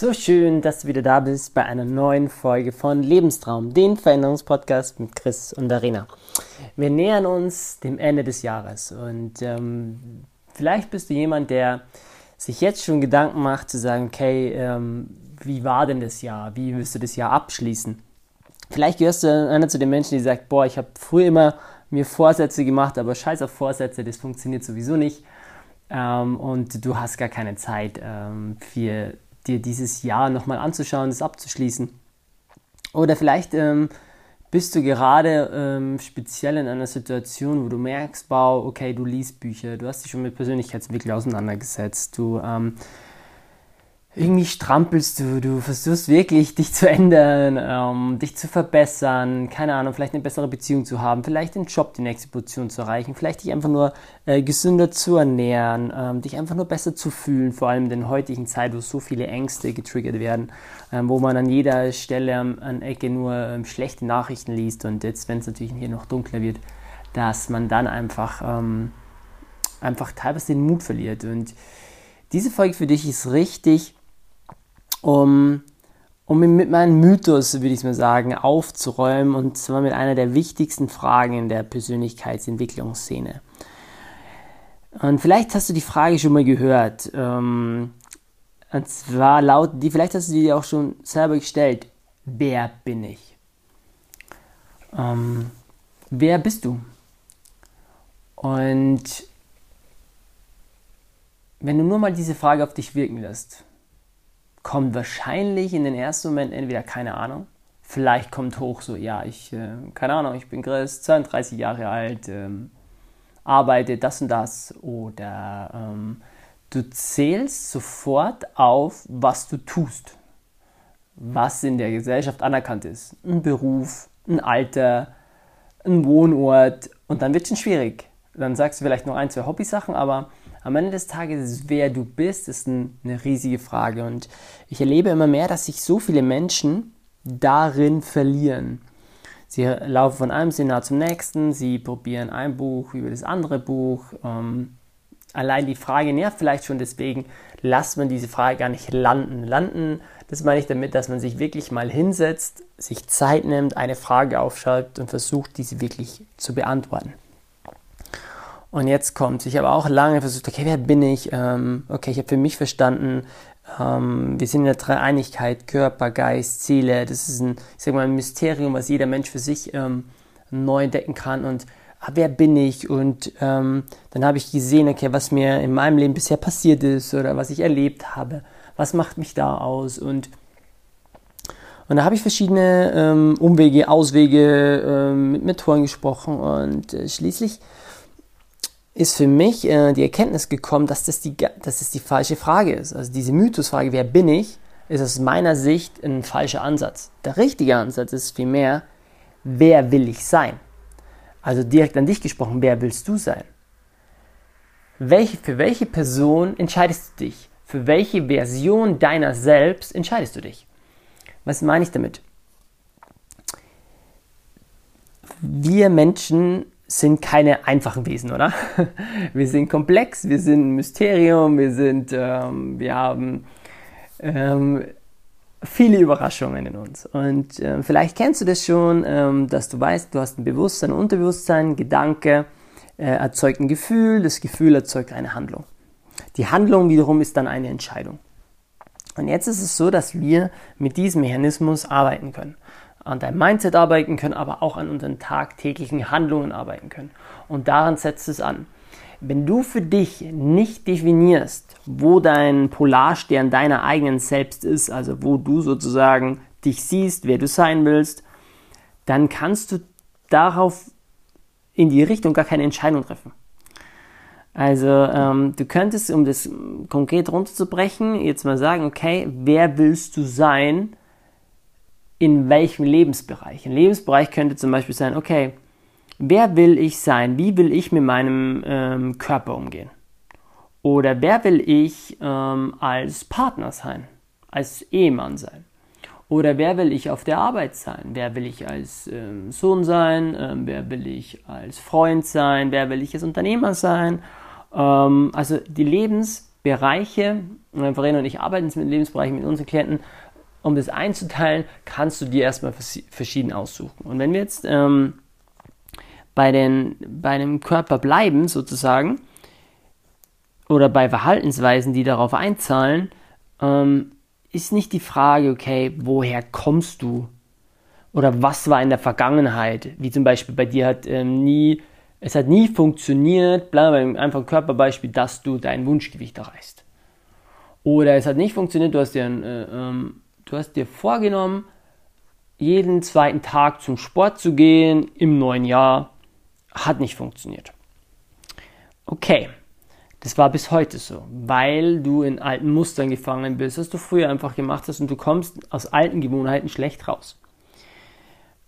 So schön, dass du wieder da bist bei einer neuen Folge von Lebenstraum, den Veränderungspodcast mit Chris und Arena. Wir nähern uns dem Ende des Jahres und ähm, vielleicht bist du jemand, der sich jetzt schon Gedanken macht, zu sagen, okay, ähm, wie war denn das Jahr? Wie wirst du das Jahr abschließen? Vielleicht gehörst du einer zu den Menschen, die sagt, boah, ich habe früher immer mir Vorsätze gemacht, aber scheiß auf Vorsätze, das funktioniert sowieso nicht. Ähm, und du hast gar keine Zeit ähm, für dir dieses Jahr nochmal anzuschauen, das abzuschließen. Oder vielleicht ähm, bist du gerade ähm, speziell in einer Situation, wo du merkst, wow, okay, du liest Bücher, du hast dich schon mit Persönlichkeitsentwicklung auseinandergesetzt, du ähm, irgendwie strampelst du, du versuchst wirklich dich zu ändern, ähm, dich zu verbessern, keine Ahnung, vielleicht eine bessere Beziehung zu haben, vielleicht den Job, die nächste Position zu erreichen, vielleicht dich einfach nur äh, gesünder zu ernähren, ähm, dich einfach nur besser zu fühlen, vor allem in der heutigen Zeit, wo so viele Ängste getriggert werden, ähm, wo man an jeder Stelle ähm, an Ecke nur ähm, schlechte Nachrichten liest und jetzt, wenn es natürlich hier noch dunkler wird, dass man dann einfach, ähm, einfach teilweise den Mut verliert. Und diese Folge für dich ist richtig, um, um mit meinem Mythos, würde ich mal sagen, aufzuräumen und zwar mit einer der wichtigsten Fragen in der Persönlichkeitsentwicklungsszene. Und vielleicht hast du die Frage schon mal gehört. Ähm, und zwar laut, die, vielleicht hast du die auch schon selber gestellt. Wer bin ich? Ähm, wer bist du? Und wenn du nur mal diese Frage auf dich wirken lässt, kommt wahrscheinlich in den ersten Moment entweder keine Ahnung, vielleicht kommt hoch so, ja, ich, äh, keine Ahnung, ich bin Chris, 32 Jahre alt, ähm, arbeite das und das oder ähm, du zählst sofort auf, was du tust, was in der Gesellschaft anerkannt ist. Ein Beruf, ein Alter, ein Wohnort und dann wird es schon schwierig. Dann sagst du vielleicht noch ein, zwei Hobbysachen, aber am Ende des Tages wer du bist, ist ein, eine riesige Frage. Und ich erlebe immer mehr, dass sich so viele Menschen darin verlieren. Sie laufen von einem Seminar zum nächsten, sie probieren ein Buch über das andere Buch. Ähm, allein die Frage nervt vielleicht schon, deswegen lasst man diese Frage gar nicht landen. Landen, das meine ich damit, dass man sich wirklich mal hinsetzt, sich Zeit nimmt, eine Frage aufschreibt und versucht, diese wirklich zu beantworten. Und jetzt kommt, ich habe auch lange versucht, okay, wer bin ich? Ähm, okay, ich habe für mich verstanden, ähm, wir sind in der Dreieinigkeit, Körper, Geist, Seele. Das ist ein, ich sag mal, ein Mysterium, was jeder Mensch für sich ähm, neu entdecken kann. Und ah, wer bin ich? Und ähm, dann habe ich gesehen, okay, was mir in meinem Leben bisher passiert ist oder was ich erlebt habe. Was macht mich da aus? Und und da habe ich verschiedene ähm, Umwege, Auswege ähm, mit Mentoren gesprochen und äh, schließlich ist für mich äh, die Erkenntnis gekommen, dass das, die, dass das die falsche Frage ist. Also diese Mythosfrage, wer bin ich, ist aus meiner Sicht ein falscher Ansatz. Der richtige Ansatz ist vielmehr, wer will ich sein? Also direkt an dich gesprochen, wer willst du sein? Welche, für welche Person entscheidest du dich? Für welche Version deiner selbst entscheidest du dich? Was meine ich damit? Wir Menschen sind keine einfachen Wesen, oder? Wir sind komplex, wir sind ein Mysterium, wir sind, ähm, wir haben ähm, viele Überraschungen in uns. Und ähm, vielleicht kennst du das schon, ähm, dass du weißt, du hast ein Bewusstsein, ein Unterbewusstsein, Gedanke äh, erzeugt ein Gefühl, das Gefühl erzeugt eine Handlung. Die Handlung wiederum ist dann eine Entscheidung. Und jetzt ist es so, dass wir mit diesem Mechanismus arbeiten können an deinem Mindset arbeiten können, aber auch an unseren tagtäglichen Handlungen arbeiten können. Und daran setzt es an. Wenn du für dich nicht definierst, wo dein Polarstern deiner eigenen Selbst ist, also wo du sozusagen dich siehst, wer du sein willst, dann kannst du darauf in die Richtung gar keine Entscheidung treffen. Also ähm, du könntest, um das konkret runterzubrechen, jetzt mal sagen, okay, wer willst du sein, in welchem Lebensbereich. Ein Lebensbereich könnte zum Beispiel sein, okay, wer will ich sein? Wie will ich mit meinem ähm, Körper umgehen? Oder wer will ich ähm, als Partner sein? Als Ehemann sein? Oder wer will ich auf der Arbeit sein? Wer will ich als ähm, Sohn sein? Ähm, wer will ich als Freund sein? Wer will ich als Unternehmer sein? Ähm, also die Lebens Lebensbereiche, Verena und ich arbeiten mit Lebensbereichen mit unseren Klienten, um das einzuteilen, kannst du dir erstmal verschieden aussuchen. Und wenn wir jetzt ähm, bei, den, bei dem Körper bleiben, sozusagen, oder bei Verhaltensweisen, die darauf einzahlen, ähm, ist nicht die Frage, okay, woher kommst du? Oder was war in der Vergangenheit? Wie zum Beispiel bei dir hat ähm, nie, es hat nie funktioniert, bleiben wir einfach ein Körperbeispiel, dass du dein Wunschgewicht erreichst. Oder es hat nicht funktioniert, du hast dir, äh, ähm, du hast dir vorgenommen, jeden zweiten Tag zum Sport zu gehen im neuen Jahr. Hat nicht funktioniert. Okay, das war bis heute so, weil du in alten Mustern gefangen bist, was du früher einfach gemacht hast und du kommst aus alten Gewohnheiten schlecht raus.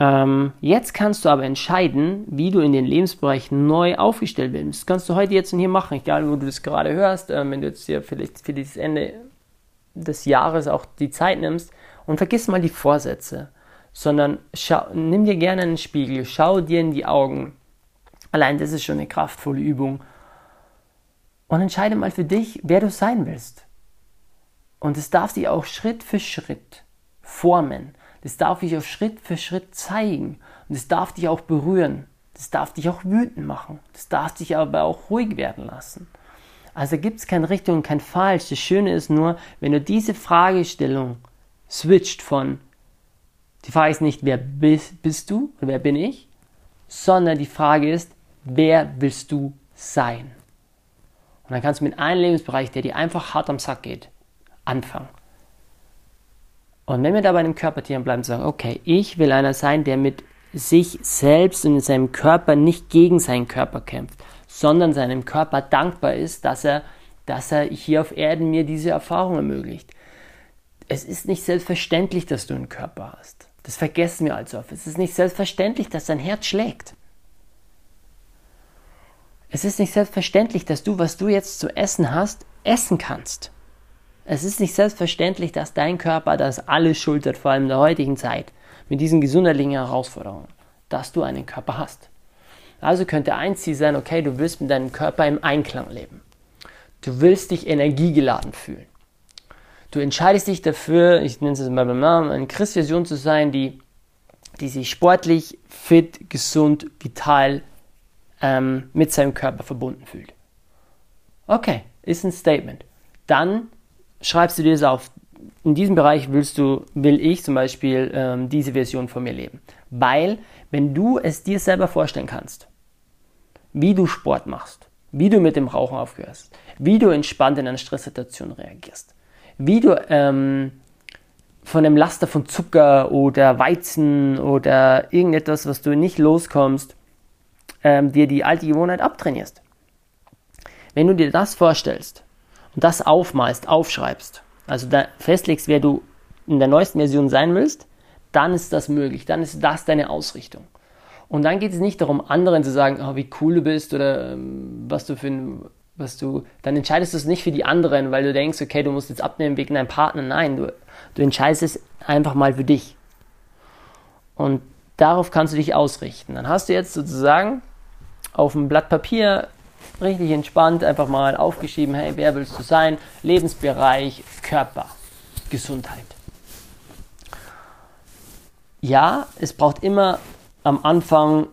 Ähm, jetzt kannst du aber entscheiden, wie du in den Lebensbereich neu aufgestellt bist. Das kannst du heute jetzt und hier machen, egal wo du das gerade hörst, ähm, wenn du jetzt hier vielleicht für das Ende des Jahres auch die Zeit nimmst und vergiss mal die Vorsätze, sondern schau, nimm dir gerne einen Spiegel, schau dir in die Augen. Allein das ist schon eine kraftvolle Übung und entscheide mal für dich, wer du sein willst. Und es darf dich auch Schritt für Schritt formen. Das darf dich auch Schritt für Schritt zeigen. Und es darf dich auch berühren. Das darf dich auch wütend machen. Das darf dich aber auch ruhig werden lassen. Also gibt es kein richtig und kein falsch. Das Schöne ist nur, wenn du diese Fragestellung switcht von, die Frage ist nicht, wer bist, bist du oder wer bin ich, sondern die Frage ist, wer willst du sein? Und dann kannst du mit einem Lebensbereich, der dir einfach hart am Sack geht, anfangen. Und wenn wir da bei dem Körpertieren bleiben und sagen, okay, ich will einer sein, der mit sich selbst und in seinem Körper nicht gegen seinen Körper kämpft, sondern seinem Körper dankbar ist, dass er, dass er hier auf Erden mir diese Erfahrung ermöglicht. Es ist nicht selbstverständlich, dass du einen Körper hast. Das vergessen wir also oft. Es ist nicht selbstverständlich, dass dein Herz schlägt. Es ist nicht selbstverständlich, dass du, was du jetzt zu essen hast, essen kannst. Es ist nicht selbstverständlich, dass dein Körper das alles schultert, vor allem in der heutigen Zeit, mit diesen gesundheitlichen Herausforderungen, dass du einen Körper hast. Also könnte ein Ziel sein, okay, du willst mit deinem Körper im Einklang leben. Du willst dich energiegeladen fühlen. Du entscheidest dich dafür, ich nenne es mal beim Namen, eine Chris-Version zu sein, die, die sich sportlich, fit, gesund, vital ähm, mit seinem Körper verbunden fühlt. Okay, ist ein Statement. Dann schreibst du dir das auf. In diesem Bereich willst du, will ich zum Beispiel ähm, diese Version von mir leben. Weil, wenn du es dir selber vorstellen kannst, wie du Sport machst, wie du mit dem Rauchen aufhörst, wie du entspannt in einer Stresssituation reagierst, wie du ähm, von dem Laster von Zucker oder Weizen oder irgendetwas, was du nicht loskommst, ähm, dir die alte Gewohnheit abtrainierst. Wenn du dir das vorstellst und das aufmalst, aufschreibst, also da festlegst, wer du in der neuesten Version sein willst, dann ist das möglich, dann ist das deine Ausrichtung. Und dann geht es nicht darum, anderen zu sagen, oh, wie cool du bist oder ähm, was du für ein, was du, dann entscheidest du es nicht für die anderen, weil du denkst, okay, du musst jetzt abnehmen wegen deinem Partner. Nein, du, du entscheidest es einfach mal für dich. Und darauf kannst du dich ausrichten. Dann hast du jetzt sozusagen auf dem Blatt Papier richtig entspannt einfach mal aufgeschrieben, hey, wer willst du sein? Lebensbereich, Körper, Gesundheit. Ja, es braucht immer am Anfang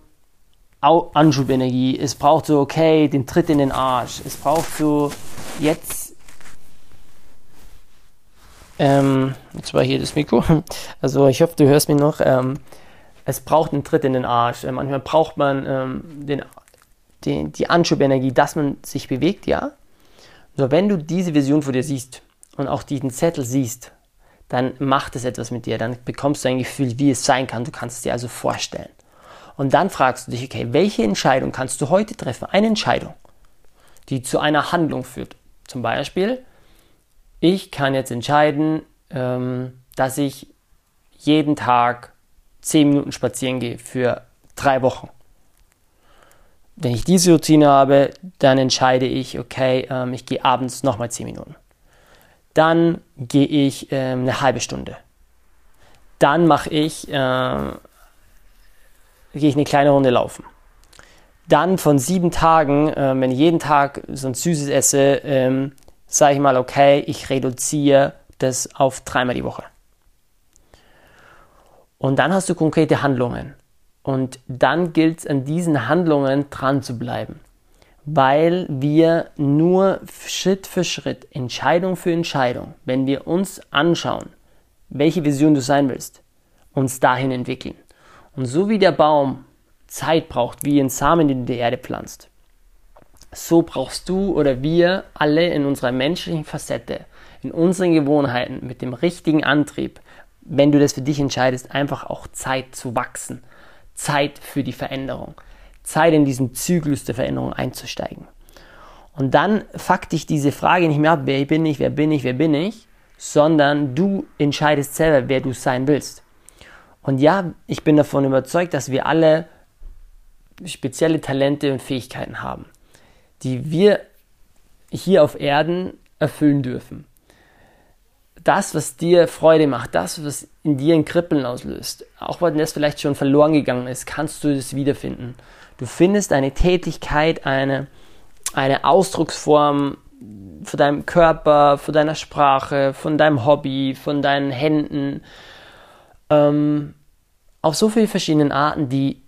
Anschubenergie. Es braucht so, okay, den Tritt in den Arsch. Es braucht so, jetzt, ähm, jetzt war hier das Mikro. Also ich hoffe, du hörst mich noch. Ähm, es braucht einen Tritt in den Arsch. Manchmal braucht man ähm, den die, die Anschubenergie, dass man sich bewegt, ja. Nur wenn du diese Vision vor dir siehst und auch diesen Zettel siehst, dann macht es etwas mit dir. Dann bekommst du ein Gefühl, wie es sein kann. Du kannst es dir also vorstellen. Und dann fragst du dich, okay, welche Entscheidung kannst du heute treffen? Eine Entscheidung, die zu einer Handlung führt. Zum Beispiel, ich kann jetzt entscheiden, ähm, dass ich jeden Tag 10 Minuten spazieren gehe für drei Wochen wenn ich diese Routine habe, dann entscheide ich, okay, ähm, ich gehe abends nochmal 10 Minuten. Dann gehe ich ähm, eine halbe Stunde. Dann mache ich, äh, gehe ich eine kleine Runde laufen. Dann von sieben Tagen, äh, wenn ich jeden Tag so ein Süßes esse, ähm, sage ich mal, okay, ich reduziere das auf dreimal die Woche. Und dann hast du konkrete Handlungen. Und dann gilt es an diesen Handlungen dran zu bleiben. Weil wir nur Schritt für Schritt, Entscheidung für Entscheidung, wenn wir uns anschauen, welche Vision du sein willst, uns dahin entwickeln. Und so wie der Baum Zeit braucht, wie ein Samen, den du in die Erde pflanzt, so brauchst du oder wir alle in unserer menschlichen Facette, in unseren Gewohnheiten, mit dem richtigen Antrieb, wenn du das für dich entscheidest, einfach auch Zeit zu wachsen, Zeit für die Veränderung, Zeit in diesen Zyklus der Veränderung einzusteigen. Und dann fuck dich diese Frage nicht mehr ab, wer bin ich, wer bin ich, wer bin ich, sondern du entscheidest selber, wer du sein willst. Und ja, ich bin davon überzeugt, dass wir alle spezielle Talente und Fähigkeiten haben, die wir hier auf Erden erfüllen dürfen. Das, was dir Freude macht, das, was in dir ein Kribbeln auslöst, auch wenn das vielleicht schon verloren gegangen ist, kannst du das wiederfinden. Du findest eine Tätigkeit, eine, eine Ausdrucksform von deinem Körper, von deiner Sprache, von deinem Hobby, von deinen Händen, ähm, auf so viele verschiedene Arten, die,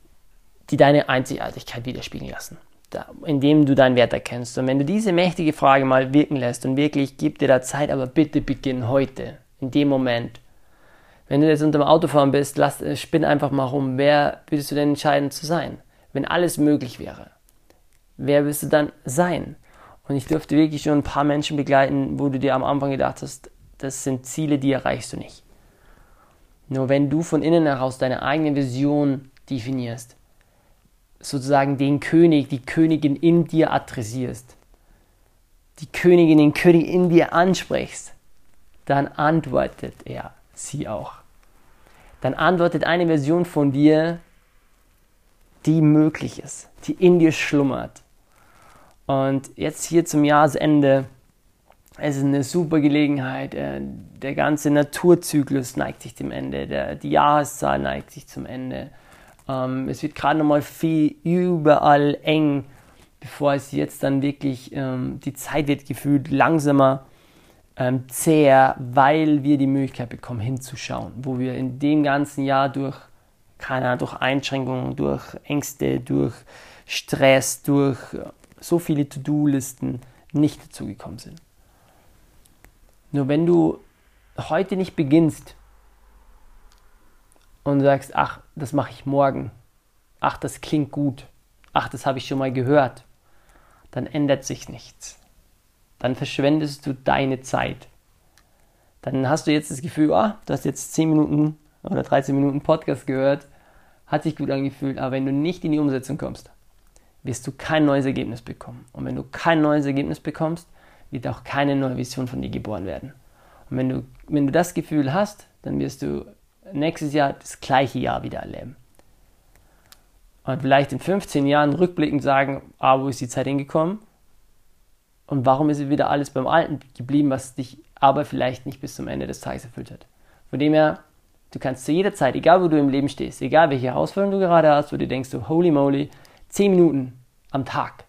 die deine Einzigartigkeit widerspiegeln lassen, indem du deinen Wert erkennst. Und wenn du diese mächtige Frage mal wirken lässt und wirklich gib dir da Zeit, aber bitte beginn heute, in dem Moment. Wenn du jetzt unter dem Autofahren bist, lass, äh, spinn einfach mal rum, wer würdest du denn entscheiden zu sein? Wenn alles möglich wäre, wer wirst du dann sein? Und ich durfte wirklich schon ein paar Menschen begleiten, wo du dir am Anfang gedacht hast, das sind Ziele, die erreichst du nicht. Nur wenn du von innen heraus deine eigene Vision definierst, sozusagen den König, die Königin in dir adressierst, die Königin, den König in dir ansprichst, dann antwortet er sie auch. Dann antwortet eine Version von dir, die möglich ist, die in dir schlummert. Und jetzt hier zum Jahresende es ist eine super Gelegenheit. Äh, der ganze Naturzyklus neigt sich dem Ende, die Jahreszahl neigt sich zum Ende. Ähm, es wird gerade nochmal viel überall eng, bevor es jetzt dann wirklich, ähm, die Zeit wird gefühlt langsamer, ähm, zäher, weil wir die Möglichkeit bekommen hinzuschauen, wo wir in dem ganzen Jahr durch, keine Ahnung, durch Einschränkungen, durch Ängste, durch Stress, durch so viele To-Do-Listen nicht dazugekommen sind. Nur wenn du heute nicht beginnst und sagst, ach, das mache ich morgen, ach, das klingt gut, ach, das habe ich schon mal gehört, dann ändert sich nichts. Dann verschwendest du deine Zeit. Dann hast du jetzt das Gefühl, ah, du hast jetzt 10 Minuten oder 13 Minuten Podcast gehört, hat sich gut angefühlt, aber wenn du nicht in die Umsetzung kommst, wirst du kein neues Ergebnis bekommen. Und wenn du kein neues Ergebnis bekommst, wird auch keine neue Vision von dir geboren werden. Und wenn du, wenn du das Gefühl hast, dann wirst du nächstes Jahr das gleiche Jahr wieder erleben. Und vielleicht in 15 Jahren rückblickend sagen, ah, wo ist die Zeit hingekommen? Und warum ist wieder alles beim Alten geblieben, was dich aber vielleicht nicht bis zum Ende des Tages erfüllt hat? Von dem her, du kannst zu jeder Zeit, egal wo du im Leben stehst, egal welche Herausforderung du gerade hast, wo du denkst, so, holy moly, 10 Minuten am Tag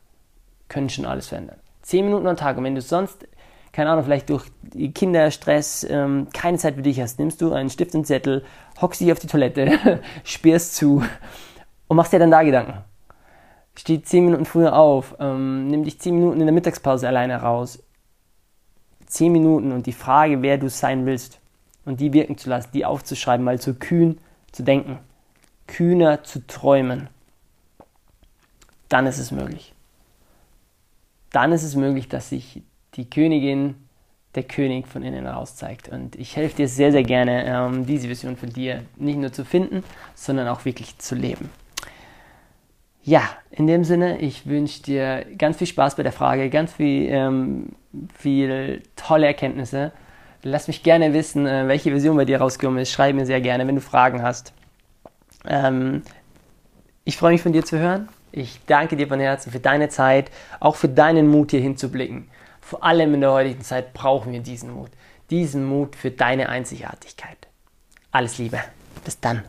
können schon alles verändern. 10 Minuten am Tag. Und wenn du sonst, keine Ahnung, vielleicht durch Kinderstress ähm, keine Zeit für dich hast, nimmst du einen Stift und Zettel, hockst dich auf die Toilette, sperrst zu und machst dir dann da Gedanken. Steh 10 Minuten früher auf, ähm, nimm dich 10 Minuten in der Mittagspause alleine raus. 10 Minuten und die Frage, wer du sein willst und die wirken zu lassen, die aufzuschreiben, mal zu kühn zu denken, kühner zu träumen, dann ist es möglich dann ist es möglich, dass sich die Königin, der König von innen heraus zeigt. Und ich helfe dir sehr, sehr gerne, ähm, diese Vision von dir nicht nur zu finden, sondern auch wirklich zu leben. Ja, in dem Sinne, ich wünsche dir ganz viel Spaß bei der Frage, ganz viel, ähm, viel tolle Erkenntnisse. Lass mich gerne wissen, äh, welche Vision bei dir rausgekommen ist. Schreib mir sehr gerne, wenn du Fragen hast. Ähm, ich freue mich von dir zu hören. Ich danke dir von Herzen für deine Zeit, auch für deinen Mut hier hinzublicken. Vor allem in der heutigen Zeit brauchen wir diesen Mut. Diesen Mut für deine Einzigartigkeit. Alles Liebe. Bis dann.